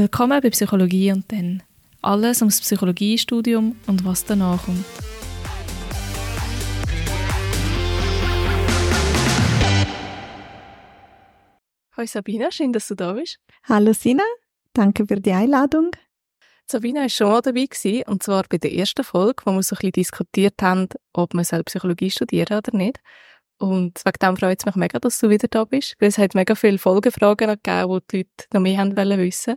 Willkommen bei Psychologie und dann. Alles ums Psychologiestudium und was danach kommt. Hallo Sabina, schön, dass du da bist. Hallo Sina, danke für die Einladung. Sabina war schon mal dabei gewesen, und zwar bei der ersten Folge, wo wir so ein bisschen diskutiert haben, ob man Psychologie studieren oder nicht. Und wegen dem freut es mich mega, dass du wieder da bist, weil es hat mega viele Folgefragen gegeben, die die Leute noch mehr haben wollen wissen.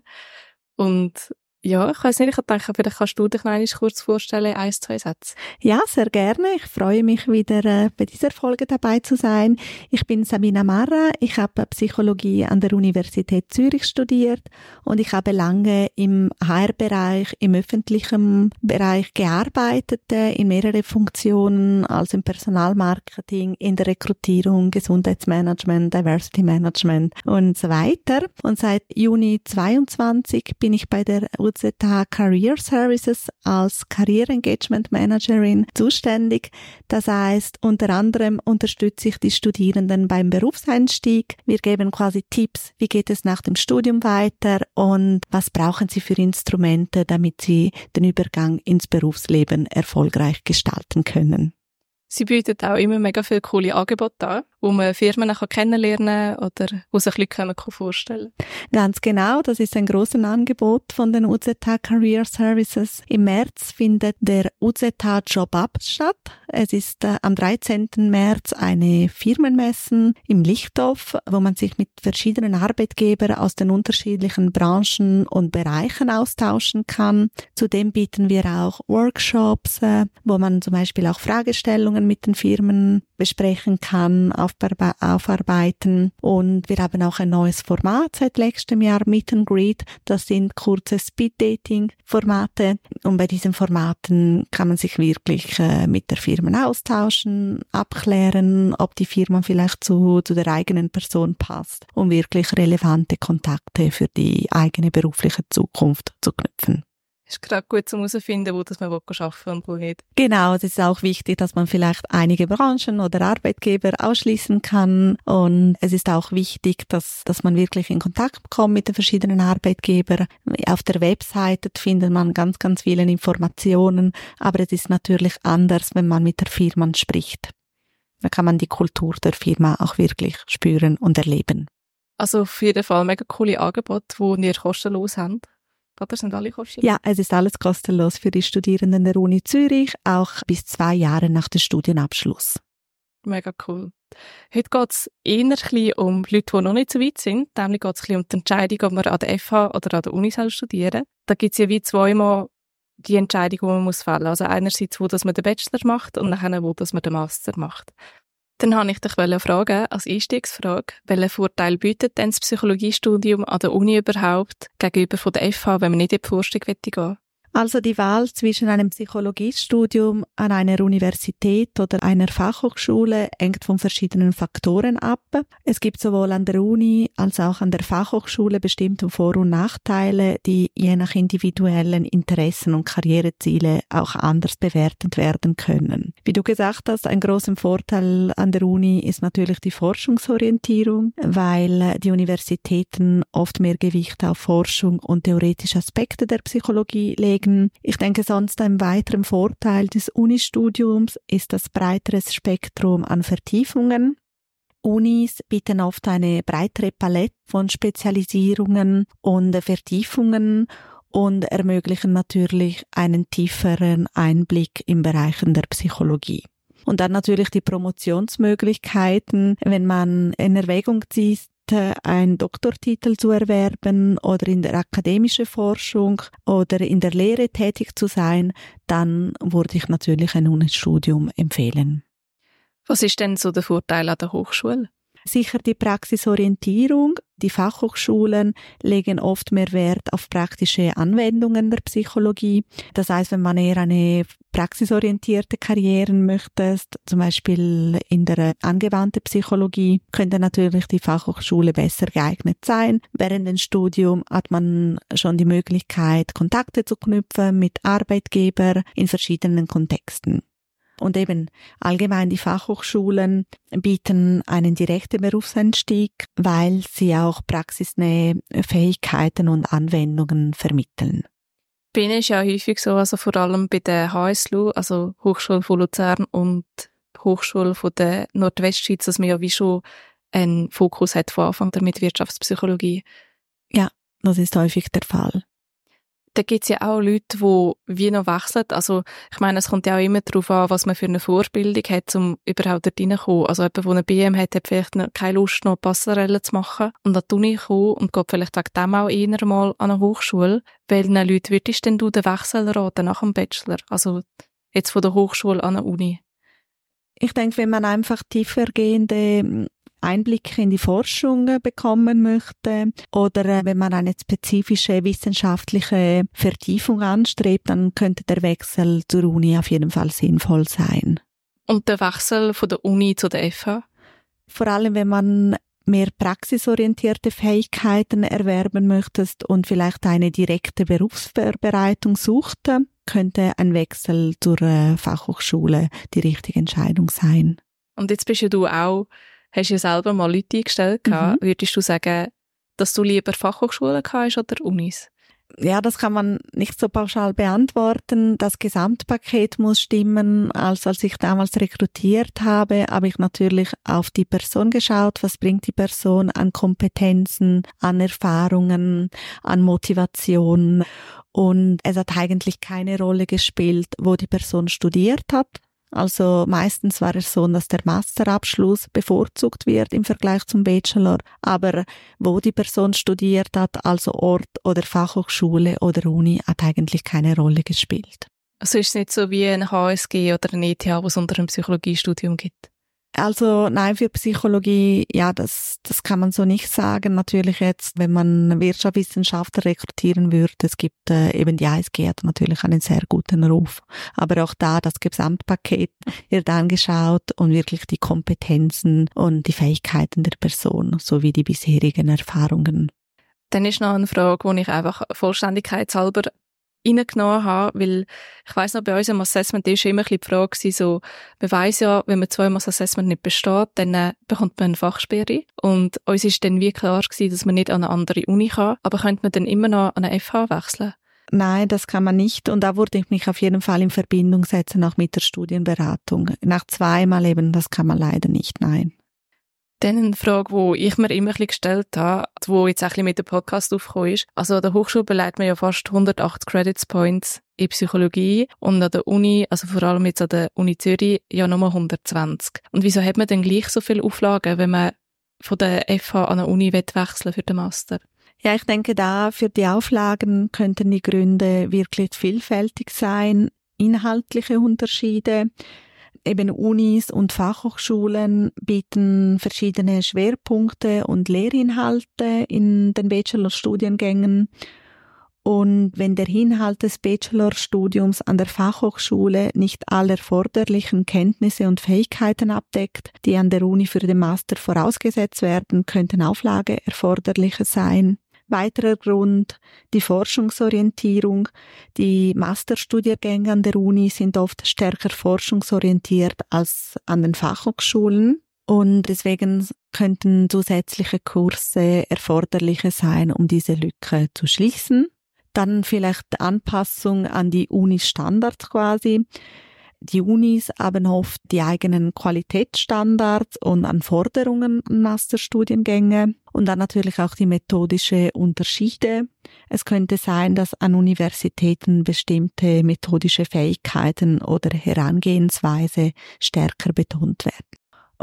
Und ja, ich weiß nicht, ich denke, vielleicht kannst du dich noch einmal kurz vorstellen, ein, zwei Sätze. Ja, sehr gerne. Ich freue mich wieder äh, bei dieser Folge dabei zu sein. Ich bin Sabina Marra. Ich habe Psychologie an der Universität Zürich studiert und ich habe lange im HR-Bereich, im öffentlichen Bereich gearbeitet, äh, in mehrere Funktionen, also im Personalmarketing, in der Rekrutierung, Gesundheitsmanagement, Diversity Management und so weiter. Und seit Juni 22 bin ich bei der UZH Career Services als Career Engagement Managerin zuständig. Das heißt, unter anderem unterstütze ich die Studierenden beim Berufseinstieg. Wir geben quasi Tipps, wie geht es nach dem Studium weiter und was brauchen sie für Instrumente, damit sie den Übergang ins Berufsleben erfolgreich gestalten können. Sie bietet auch immer mega viele coole Angebote an, wo man Firmen kann kennenlernen kann oder wo sich Leute vorstellen können. Ganz genau, das ist ein grosses Angebot von den UZH Career Services. Im März findet der UZH Job Up statt. Es ist äh, am 13. März eine Firmenmessen im Lichthof, wo man sich mit verschiedenen Arbeitgebern aus den unterschiedlichen Branchen und Bereichen austauschen kann. Zudem bieten wir auch Workshops, äh, wo man zum Beispiel auch Fragestellungen mit den Firmen besprechen kann, aufarbeiten. Und wir haben auch ein neues Format seit letztem Jahr, Meet and Greet. Das sind kurze Speed-Dating-Formate. Und bei diesen Formaten kann man sich wirklich äh, mit der Firma austauschen, abklären, ob die Firma vielleicht zu, zu der eigenen Person passt, um wirklich relevante Kontakte für die eigene berufliche Zukunft zu knüpfen ist gerade gut zum herausfinden, wo das man arbeiten und wo nicht. Genau, es ist auch wichtig, dass man vielleicht einige Branchen oder Arbeitgeber ausschließen kann. Und es ist auch wichtig, dass, dass man wirklich in Kontakt kommt mit den verschiedenen Arbeitgebern. Auf der Webseite findet man ganz, ganz viele Informationen, aber es ist natürlich anders, wenn man mit der Firma spricht. Da kann man die Kultur der Firma auch wirklich spüren und erleben. Also auf jeden Fall mega coole Angebote, die ihr kostenlos habt. Oder sind alle kostenlos? Ja, es ist alles kostenlos für die Studierenden der Uni Zürich, auch bis zwei Jahre nach dem Studienabschluss. Mega cool. Heute geht es eher um Leute, die noch nicht so weit sind. Nämlich geht es um die Entscheidung, ob man an der FH oder an der Uni soll studieren Da gibt es ja wie zweimal die Entscheidung, die man muss fällen muss. Also einerseits, wo dass man den Bachelor macht und nachher, wo dass man den Master macht. Dann habe ich dich fragen, als Einstiegsfrage, welchen Vorteil bietet denn das Psychologiestudium an der Uni überhaupt gegenüber von der FH, wenn man nicht in die Forschung gehen will? Also die Wahl zwischen einem Psychologiestudium an einer Universität oder einer Fachhochschule hängt von verschiedenen Faktoren ab. Es gibt sowohl an der Uni als auch an der Fachhochschule bestimmte Vor- und Nachteile, die je nach individuellen Interessen und Karriereziele auch anders bewertet werden können. Wie du gesagt hast, ein großer Vorteil an der Uni ist natürlich die Forschungsorientierung, weil die Universitäten oft mehr Gewicht auf Forschung und theoretische Aspekte der Psychologie legen legen. Ich denke sonst ein weiterer Vorteil des Unistudiums ist das breitere Spektrum an Vertiefungen. Unis bieten oft eine breitere Palette von Spezialisierungen und Vertiefungen und ermöglichen natürlich einen tieferen Einblick in Bereichen der Psychologie. Und dann natürlich die Promotionsmöglichkeiten, wenn man in Erwägung zieht, einen Doktortitel zu erwerben oder in der akademischen Forschung oder in der Lehre tätig zu sein, dann würde ich natürlich ein Unistudium empfehlen. Was ist denn so der Vorteil an der Hochschule? Sicher die Praxisorientierung. Die Fachhochschulen legen oft mehr Wert auf praktische Anwendungen der Psychologie. Das heißt, wenn man eher eine praxisorientierte Karriere möchte, zum Beispiel in der angewandten Psychologie, könnte natürlich die Fachhochschule besser geeignet sein. Während dem Studium hat man schon die Möglichkeit, Kontakte zu knüpfen mit Arbeitgebern in verschiedenen Kontexten. Und eben allgemein die Fachhochschulen bieten einen direkten Berufseinstieg, weil sie auch praxisnähe Fähigkeiten und Anwendungen vermitteln. Bin ist ja häufig so, also vor allem bei der HSLU, also Hochschule von Luzern und Hochschule von der Nordwestschweiz, dass man ja wie schon einen Fokus hat von Anfang mit Wirtschaftspsychologie. Ja, das ist häufig der Fall da gibt's ja auch Leute, die wie noch wechseln. Also, ich meine, es kommt ja auch immer darauf an, was man für eine Vorbildung hat, um überhaupt dort reinzukommen. Also, jemand, der eine BM hat, hat vielleicht keine Lust, noch Passerelle zu machen und an die Uni kommen und geht vielleicht wegen dem auch eher mal an eine Hochschule. Welchen Leuten würdest denn du den Wechsel raten nach dem Bachelor? Also, jetzt von der Hochschule an eine Uni? Ich denke, wenn man einfach tiefergehende Einblicke in die Forschung bekommen möchte oder äh, wenn man eine spezifische wissenschaftliche Vertiefung anstrebt, dann könnte der Wechsel zur Uni auf jeden Fall sinnvoll sein. Und der Wechsel von der Uni zu der FH? Vor allem, wenn man mehr praxisorientierte Fähigkeiten erwerben möchtest und vielleicht eine direkte Berufsvorbereitung sucht, könnte ein Wechsel zur äh, Fachhochschule die richtige Entscheidung sein. Und jetzt bist ja du auch hast ja selber mal Leute eingestellt. Mhm. Würdest du sagen, dass du lieber Fachhochschulen hast oder Unis? Ja, das kann man nicht so pauschal beantworten. Das Gesamtpaket muss stimmen. Also als ich damals rekrutiert habe, habe ich natürlich auf die Person geschaut. Was bringt die Person an Kompetenzen, an Erfahrungen, an Motivation? Und es hat eigentlich keine Rolle gespielt, wo die Person studiert hat, also meistens war es so, dass der Masterabschluss bevorzugt wird im Vergleich zum Bachelor. Aber wo die Person studiert hat, also Ort oder Fachhochschule oder Uni, hat eigentlich keine Rolle gespielt. Also ist es nicht so wie ein HSG oder ein ETH, was es unter einem Psychologiestudium gibt? Also nein, für Psychologie, ja, das, das kann man so nicht sagen. Natürlich jetzt, wenn man Wirtschaftswissenschaftler rekrutieren würde, es gibt äh, eben die ASG hat natürlich einen sehr guten Ruf. Aber auch da das Gesamtpaket wird angeschaut und wirklich die Kompetenzen und die Fähigkeiten der Person sowie die bisherigen Erfahrungen. Dann ist noch eine Frage, die ich einfach vollständigkeitshalber reingenommen habe, weil ich weiss noch, bei uns Assessment ist immer die Frage so, man weiss ja, wenn man zweimal das Assessment nicht besteht, dann äh, bekommt man eine Fachsperre. Und uns ist dann wie klar gewesen, dass man nicht an eine andere Uni kann, aber könnte man dann immer noch an eine FH wechseln? Nein, das kann man nicht. Und da würde ich mich auf jeden Fall in Verbindung setzen, auch mit der Studienberatung. Nach zweimal eben, das kann man leider nicht, nein. Dann eine Frage, die ich mir immer ein bisschen gestellt habe, die jetzt auch ein mit dem Podcast aufgekommen ist. Also an der Hochschule beleidigt man ja fast 180 Credits Points in Psychologie und an der Uni, also vor allem jetzt an der Uni Zürich, ja nochmal 120. Und wieso hat man denn gleich so viele Auflagen, wenn man von der FH an der Uni wechseln für den Master? Ja, ich denke da für die Auflagen könnten die Gründe wirklich vielfältig sein. Inhaltliche Unterschiede, eben Unis und Fachhochschulen bieten verschiedene Schwerpunkte und Lehrinhalte in den Bachelorstudiengängen. Und wenn der Inhalt des Bachelorstudiums an der Fachhochschule nicht alle erforderlichen Kenntnisse und Fähigkeiten abdeckt, die an der Uni für den Master vorausgesetzt werden, könnten Auflage erforderliche sein. Weiterer Grund, die Forschungsorientierung. Die Masterstudiengänge an der Uni sind oft stärker forschungsorientiert als an den Fachhochschulen. Und deswegen könnten zusätzliche Kurse erforderliche sein, um diese Lücke zu schließen. Dann vielleicht Anpassung an die Uni-Standards quasi. Die Unis haben oft die eigenen Qualitätsstandards und Anforderungen an Masterstudiengänge und dann natürlich auch die methodische Unterschiede. Es könnte sein, dass an Universitäten bestimmte methodische Fähigkeiten oder Herangehensweise stärker betont werden.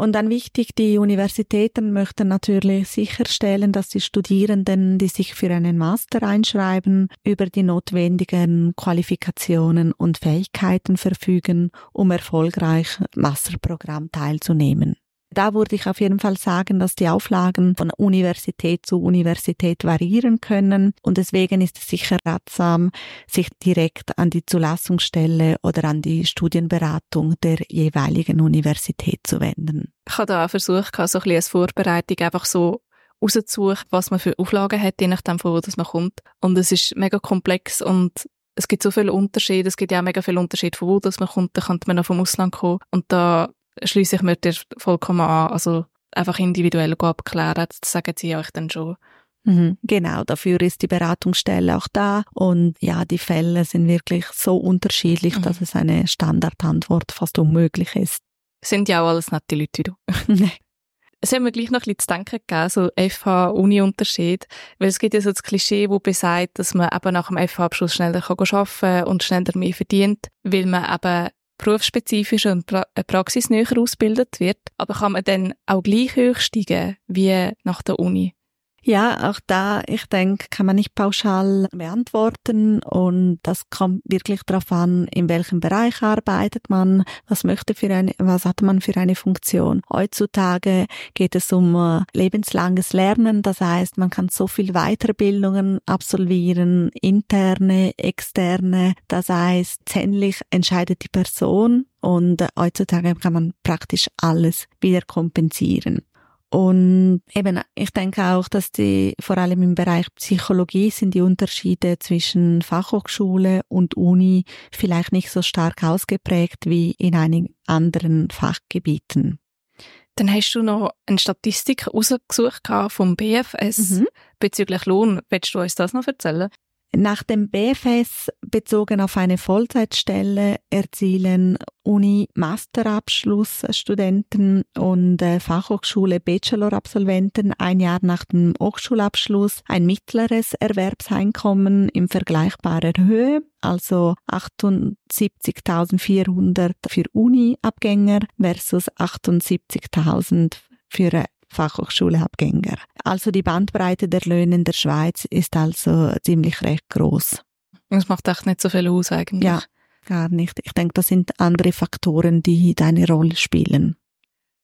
Und dann wichtig, die Universitäten möchten natürlich sicherstellen, dass die Studierenden, die sich für einen Master einschreiben, über die notwendigen Qualifikationen und Fähigkeiten verfügen, um erfolgreich Masterprogramm teilzunehmen. Da würde ich auf jeden Fall sagen, dass die Auflagen von Universität zu Universität variieren können und deswegen ist es sicher ratsam, sich direkt an die Zulassungsstelle oder an die Studienberatung der jeweiligen Universität zu wenden. Ich habe da auch versucht, so ein bisschen als Vorbereitung einfach so rauszusuchen, was man für Auflagen hat, je nachdem, von wo das man kommt. Und es ist mega komplex und es gibt so viele Unterschiede, es gibt ja auch mega viele Unterschiede, von wo das man kommt, da könnte man auch vom Ausland kommen und da schließe ich mir dir vollkommen an, also einfach individuell abklären, das sagen sie euch dann schon. Mhm, genau, dafür ist die Beratungsstelle auch da und ja, die Fälle sind wirklich so unterschiedlich, mhm. dass es eine Standardantwort fast unmöglich ist. Sind ja auch alles nette Leute wie du. es hat mir gleich noch ein bisschen zu denken gegeben, so FH-Uni-Unterschied. Weil es gibt ja so das Klischee, wo besagt, dass man eben nach dem FH-Abschluss schneller arbeiten kann und schneller mehr verdient, weil man eben berufsspezifisch und pra äh, praxisnäher ausgebildet wird. Aber kann man dann auch gleich hoch steigen wie nach der Uni? Ja, auch da, ich denke, kann man nicht pauschal beantworten und das kommt wirklich darauf an, in welchem Bereich arbeitet man, was möchte für eine, was hat man für eine Funktion. Heutzutage geht es um uh, lebenslanges Lernen, das heißt, man kann so viel Weiterbildungen absolvieren, interne, externe, das heißt, zähnlich entscheidet die Person und uh, heutzutage kann man praktisch alles wieder kompensieren. Und eben, ich denke auch, dass die, vor allem im Bereich Psychologie sind die Unterschiede zwischen Fachhochschule und Uni vielleicht nicht so stark ausgeprägt wie in einigen anderen Fachgebieten. Dann hast du noch eine Statistik rausgesucht vom BFS mhm. bezüglich Lohn. Willst du uns das noch erzählen? Nach dem BFS bezogen auf eine Vollzeitstelle erzielen Uni-Masterabschlussstudenten und äh, Fachhochschule Bachelor-Absolventen ein Jahr nach dem Hochschulabschluss ein mittleres Erwerbseinkommen in vergleichbarer Höhe, also 78.400 für Uni-Abgänger versus 78.000 für Fachhochschule-Abgänger. Also die Bandbreite der Löhne in der Schweiz ist also ziemlich recht groß. Das macht echt nicht so viel aus eigentlich. Ja, gar nicht. Ich denke, das sind andere Faktoren, die deine Rolle spielen.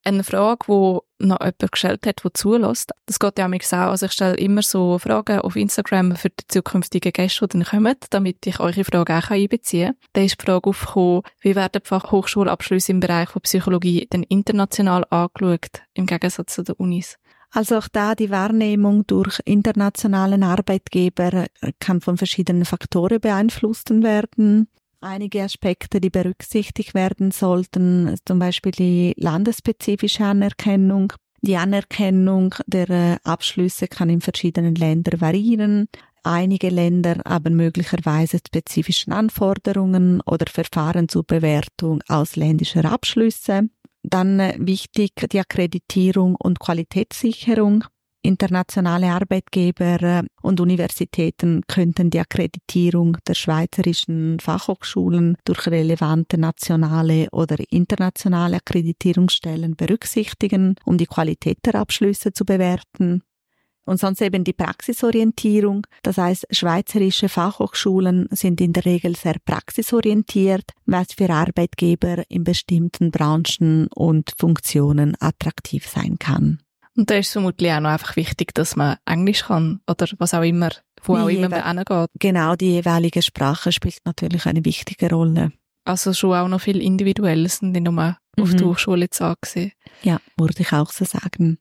Eine Frage, die noch jemand gestellt hat, der zulässt, das geht ja auch so. Also ich stelle immer so Fragen auf Instagram für die zukünftigen Gäste, die dann kommen, damit ich eure Fragen auch einbeziehen kann. Da ist die Frage aufgekommen, wie werden Fachhochschulabschlüsse im Bereich von Psychologie denn international angeschaut, im Gegensatz zu den Unis? Also auch da die Wahrnehmung durch internationalen Arbeitgeber kann von verschiedenen Faktoren beeinflusst werden einige Aspekte, die berücksichtigt werden sollten, zum Beispiel die landesspezifische Anerkennung. Die Anerkennung der äh, Abschlüsse kann in verschiedenen Ländern variieren. Einige Länder haben möglicherweise spezifischen Anforderungen oder Verfahren zur Bewertung ausländischer Abschlüsse. Dann äh, wichtig die Akkreditierung und Qualitätssicherung. Internationale Arbeitgeber äh, und Universitäten könnten die Akkreditierung der schweizerischen Fachhochschulen durch relevante nationale oder internationale Akkreditierungsstellen berücksichtigen, um die Qualität der Abschlüsse zu bewerten. Und sonst eben die Praxisorientierung. Das heißt, schweizerische Fachhochschulen sind in der Regel sehr praxisorientiert, was für Arbeitgeber in bestimmten Branchen und Funktionen attraktiv sein kann. Und da ist es vermutlich auch noch einfach wichtig, dass man Englisch kann oder was auch immer, wo auch immer man hingeht. Genau, die jeweilige Sprache spielt natürlich eine wichtige Rolle. Also schon auch noch viel Individuelles und nicht nur mhm. auf die Hochschule jetzt angesehen. Ja, würde ich auch so sagen.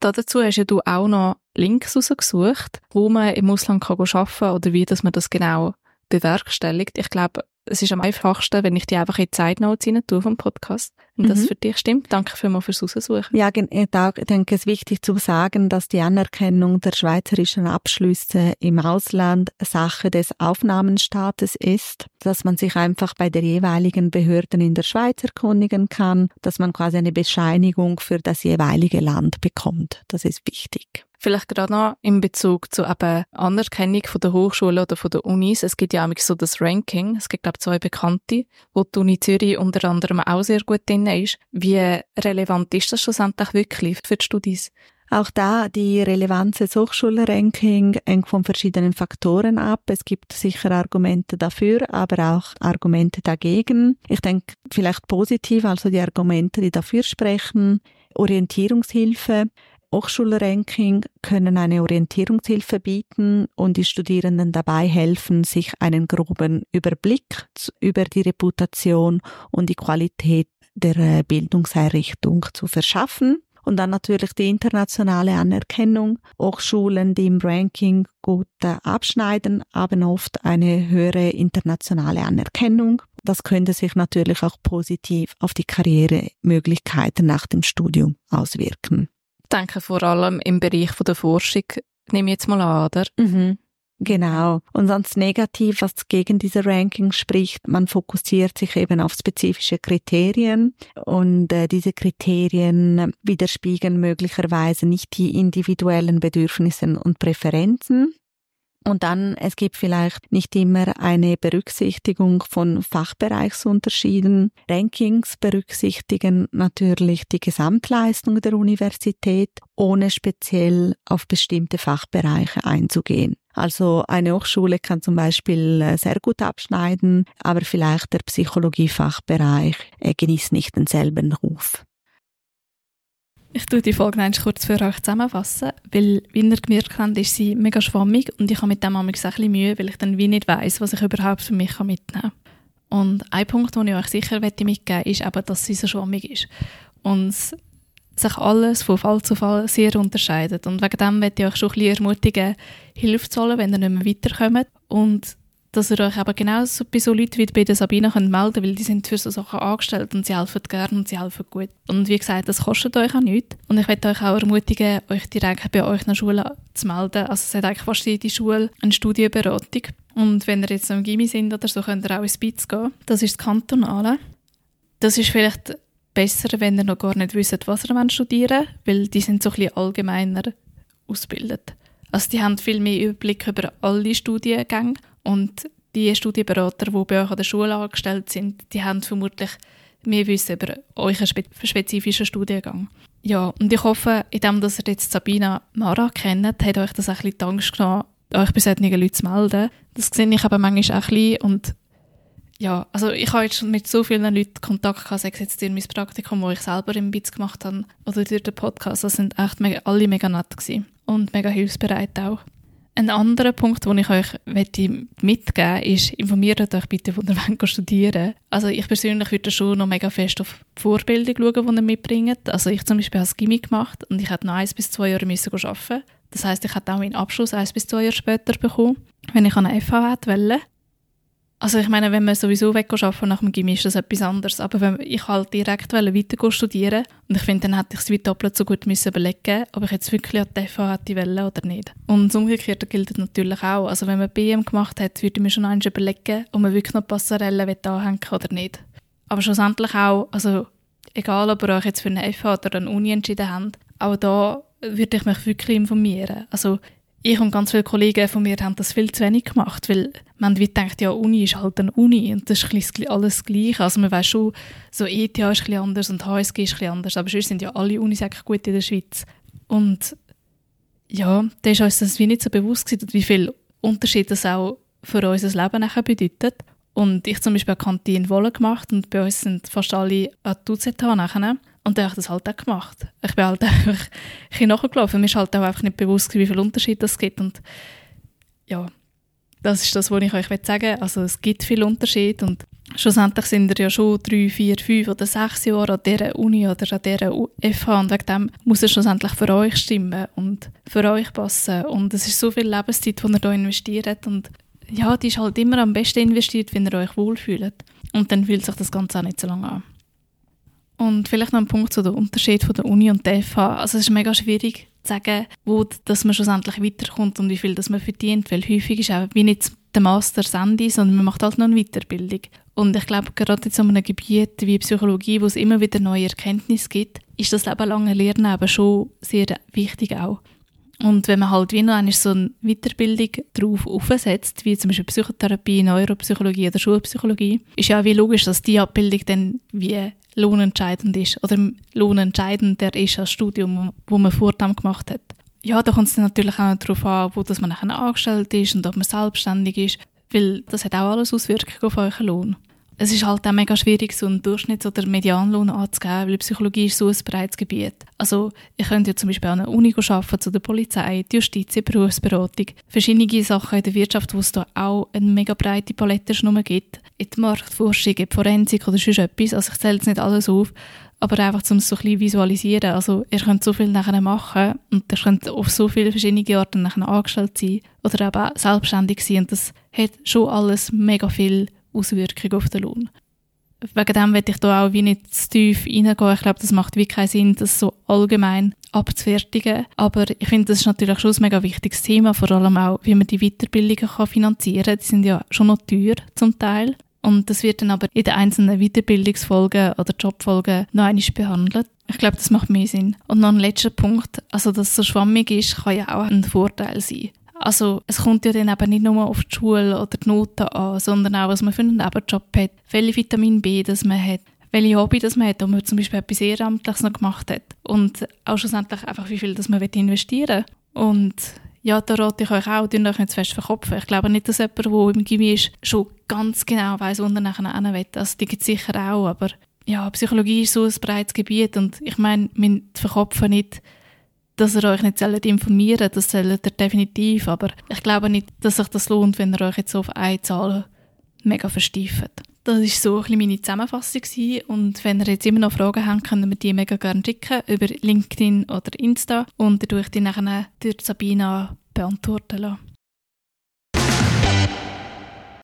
Da dazu hast ja du auch noch Links rausgesucht, wo man im Ausland kann arbeiten kann oder wie dass man das genau bewerkstelligt. Ich glaube, es ist am einfachsten, wenn ich die einfach in Zeitnotes rein tue vom Podcast. Wenn das mhm. für dich stimmt, danke vielmals fürs Raussuchen. Ja, ich denke, es ist wichtig zu sagen, dass die Anerkennung der schweizerischen Abschlüsse im Ausland Sache des Aufnahmenstaates ist, dass man sich einfach bei der jeweiligen Behörden in der Schweiz erkundigen kann, dass man quasi eine Bescheinigung für das jeweilige Land bekommt. Das ist wichtig. Vielleicht gerade noch in Bezug zu eben Anerkennung von der Hochschule oder von der Unis. Es gibt ja auch so das Ranking. Es gibt, glaube ich, zwei Bekannte, wo die Uni Zürich unter anderem auch sehr gut drin ist. Wie relevant ist das schlussendlich wirklich für die Studis? Auch da die Relevanz des Hochschulranking hängt von verschiedenen Faktoren ab. Es gibt sicher Argumente dafür, aber auch Argumente dagegen. Ich denke vielleicht positiv, also die Argumente, die dafür sprechen. Orientierungshilfe. Hochschulranking können eine Orientierungshilfe bieten und die Studierenden dabei helfen, sich einen groben Überblick über die Reputation und die Qualität der äh, Bildungseinrichtung zu verschaffen. Und dann natürlich die internationale Anerkennung. Auch Schulen, die im Ranking gut äh, abschneiden, haben oft eine höhere internationale Anerkennung. Das könnte sich natürlich auch positiv auf die Karrieremöglichkeiten nach dem Studium auswirken. Denke vor allem im Bereich der Forschung, nehme ich jetzt mal an, oder? Mhm. Genau. Und sonst negativ, was gegen diese Ranking spricht, man fokussiert sich eben auf spezifische Kriterien und äh, diese Kriterien widerspiegeln möglicherweise nicht die individuellen Bedürfnisse und Präferenzen. Und dann, es gibt vielleicht nicht immer eine Berücksichtigung von Fachbereichsunterschieden. Rankings berücksichtigen natürlich die Gesamtleistung der Universität, ohne speziell auf bestimmte Fachbereiche einzugehen. Also eine Hochschule kann zum Beispiel äh, sehr gut abschneiden, aber vielleicht der Psychologiefachbereich genießt nicht denselben Ruf. Ich tue die Folge noch kurz für euch zusammenfassen, weil, wie ihr gemerkt habt, ist sie mega schwammig und ich habe mit dem manchmal ein bisschen Mühe, weil ich dann wie nicht weiss, was ich überhaupt für mich mitnehmen kann. Und ein Punkt, den ich euch sicher mitgeben möchte, ist eben, dass sie so schwammig ist. Und sich alles von Fall zu Fall sehr unterscheidet. Und wegen dem möchte ich euch schon ein bisschen ermutigen, Hilfe zu holen, wenn ihr nicht mehr weiterkommt. Und dass ihr euch eben genau so bei so Leuten wie bei der Sabina könnt melden weil die sind für so Sachen angestellt und sie helfen gerne und sie helfen gut. Und wie gesagt, das kostet euch auch nichts. Und ich möchte euch auch ermutigen, euch direkt bei euch in der Schule zu melden. Also es hat eigentlich fast jede Schule eine Studienberatung. Und wenn ihr jetzt am Gimmi sind oder so, könnt ihr auch ins Spitz gehen. Das ist das Kantonale. Das ist vielleicht besser, wenn ihr noch gar nicht wisst, was ihr studieren wollt, weil die sind so ein bisschen allgemeiner ausgebildet. Also die haben viel mehr Überblick über alle Studiengänge und die Studienberater, die bei euch an der Schule angestellt sind, die haben vermutlich mehr Wissen über euren spezifischen Studiengang. Ja, und ich hoffe, indem ihr jetzt Sabina Mara kennt, hat euch das ein bisschen die Angst genommen, euch bei solchen Leuten zu melden. Das sehe ich aber manchmal auch ein bisschen und ja, also ich habe jetzt schon mit so vielen Leuten Kontakt gehabt, sei es jetzt durch mein Praktikum, wo ich selber im BITS gemacht habe, oder durch den Podcast. Das sind echt mega, alle mega nett gewesen und mega hilfsbereit auch. Ein anderer Punkt, den ich euch mitgeben möchte, ist, informiert euch bitte, wo ihr studieren Also ich persönlich würde schon noch mega fest auf die Vorbildung schauen, die ihr mitbringt. Also ich zum Beispiel habe das Gimmick gemacht und ich hätte noch eins bis zwei Jahre müssen arbeiten Das heisst, ich hätte auch meinen Abschluss eins bis zwei Jahre später bekommen, wenn ich an eine FH hätte. Also ich meine, wenn man sowieso wegarbeiten nach dem Gimmi, ist das etwas anderes. Aber wenn ich halt direkt weiter studieren und ich finde, dann hätte ich es wie doppelt so gut müssen überlegen, ob ich jetzt wirklich an die FH hätte wollen oder nicht. Und das Umgekehrte gilt natürlich auch. Also wenn man BM gemacht hat, würde ich mir schon eins überlegen, ob man wirklich noch Passarellen anhängen oder nicht. Aber schlussendlich auch, also egal ob ihr euch jetzt für eine FH oder eine Uni entschieden habt, auch da würde ich mich wirklich informieren. Also ich und ganz viele Kollegen von mir haben das viel zu wenig gemacht, weil man denkt, ja, Uni ist halt eine Uni und das ist alles gleich. Also man weiß schon, so ETH ist ein anders und HSG ist ein bisschen anders, aber sonst sind ja alle Unis eigentlich gut in der Schweiz. Und ja, da ist uns das wie nicht so bewusst gewesen, wie viel Unterschied das auch für unser Leben nachher bedeutet. Und ich zum Beispiel eine Kantine Wolle gemacht und bei uns sind fast alle an die UZH nachher. Und dann habe ich das halt auch gemacht. Ich bin halt einfach ein bisschen nachgelaufen. Mir ist halt auch einfach nicht bewusst, wie viel Unterschied es gibt. Und ja, das ist das, was ich euch sagen will. Also es gibt viel Unterschied und schlussendlich sind wir ja schon drei, vier, fünf oder sechs Jahre an dieser Uni oder an dieser FH und wegen dem muss es schlussendlich für euch stimmen und für euch passen. Und es ist so viel Lebenszeit, die ihr hier investiert und ja, die ist halt immer am besten investiert, wenn ihr euch wohlfühlt. Und dann fühlt sich das Ganze auch nicht so lange an. Und vielleicht noch ein Punkt zu dem Unterschied von der Uni und der FH. Also es ist mega schwierig zu sagen, wo dass man schlussendlich weiterkommt und wie viel das man verdient, weil häufig ist auch wie nicht der Master das sondern man macht halt noch eine Weiterbildung. Und ich glaube, gerade in so einem Gebiet wie Psychologie, wo es immer wieder neue Erkenntnisse gibt, ist das lebenlange Lernen aber schon sehr wichtig auch. Und wenn man halt wie noch eine so eine Weiterbildung drauf aufsetzt, wie zum Beispiel Psychotherapie, Neuropsychologie oder Schulpsychologie, ist ja wie logisch, dass die Abbildung dann wie lohnentscheidend ist oder lohnentscheidender ist als Studium, wo man vor dem gemacht hat. Ja, da kommt es natürlich auch darauf an, wo dass man nachher angestellt ist und ob man selbstständig ist, weil das hat auch alles Auswirkungen auf euren Lohn es ist halt auch mega schwierig, so einen Durchschnitts- oder Medianlohn anzugeben, weil Psychologie ist so ein breites Gebiet. Also, ich könnte ja zum Beispiel an einer Uni arbeiten, zu der Polizei, die Justiz, die Berufsberatung, verschiedene Sachen in der Wirtschaft, wo es da auch eine mega breite Palette gibt, in der Marktforschung, in der Forensik oder sonst etwas. Also, ich zähle jetzt nicht alles auf, aber einfach um es so ein bisschen visualisieren. Also ihr könnt so viel nachher machen und ihr könnt auf so viele verschiedene Arten nachher angestellt sein oder eben selbstständig sein und das hat schon alles mega viel Auswirkungen auf den Lohn. Wegen dem werde ich da auch wie nicht zu tief reingehen. Ich glaube, das macht wirklich keinen Sinn, das so allgemein abzufertigen. Aber ich finde, das ist natürlich schon ein mega wichtiges Thema, vor allem auch, wie man die Weiterbildungen kann finanzieren kann. Die sind ja schon noch teuer zum Teil. Und das wird dann aber in den einzelnen Weiterbildungsfolgen oder Jobfolgen noch einmal behandelt. Ich glaube, das macht mehr Sinn. Und noch ein letzter Punkt, also dass es so schwammig ist, kann ja auch ein Vorteil sein. Also es kommt ja dann eben nicht nur auf die Schule oder die Noten an, sondern auch, was man für einen Nebenjob hat, welche Vitamin B das man hat, welche Hobby das man hat, ob man zum Beispiel etwas Ehrenamtliches noch gemacht hat und auch schlussendlich einfach, wie viel das man investieren will. Und ja, da rate ich euch auch, euch nicht zu fest verkopfen. Ich glaube nicht, dass jemand, der im Gimmi ist, schon ganz genau weiss, wo er nachher hin will. Also die gibt es sicher auch, aber ja, Psychologie ist so ein breites Gebiet und ich meine, wir verkopfen nicht, dass ihr euch nicht informieren sollt, das sollt ihr definitiv, aber ich glaube nicht, dass sich das lohnt, wenn ihr euch jetzt auf eine Zahl mega versteift. Das war so ein bisschen meine Zusammenfassung und wenn ihr jetzt immer noch Fragen habt, könnt ihr die mega gerne schicken über LinkedIn oder Insta und dann tue ich die nachher durch Sabina beantworten lassen.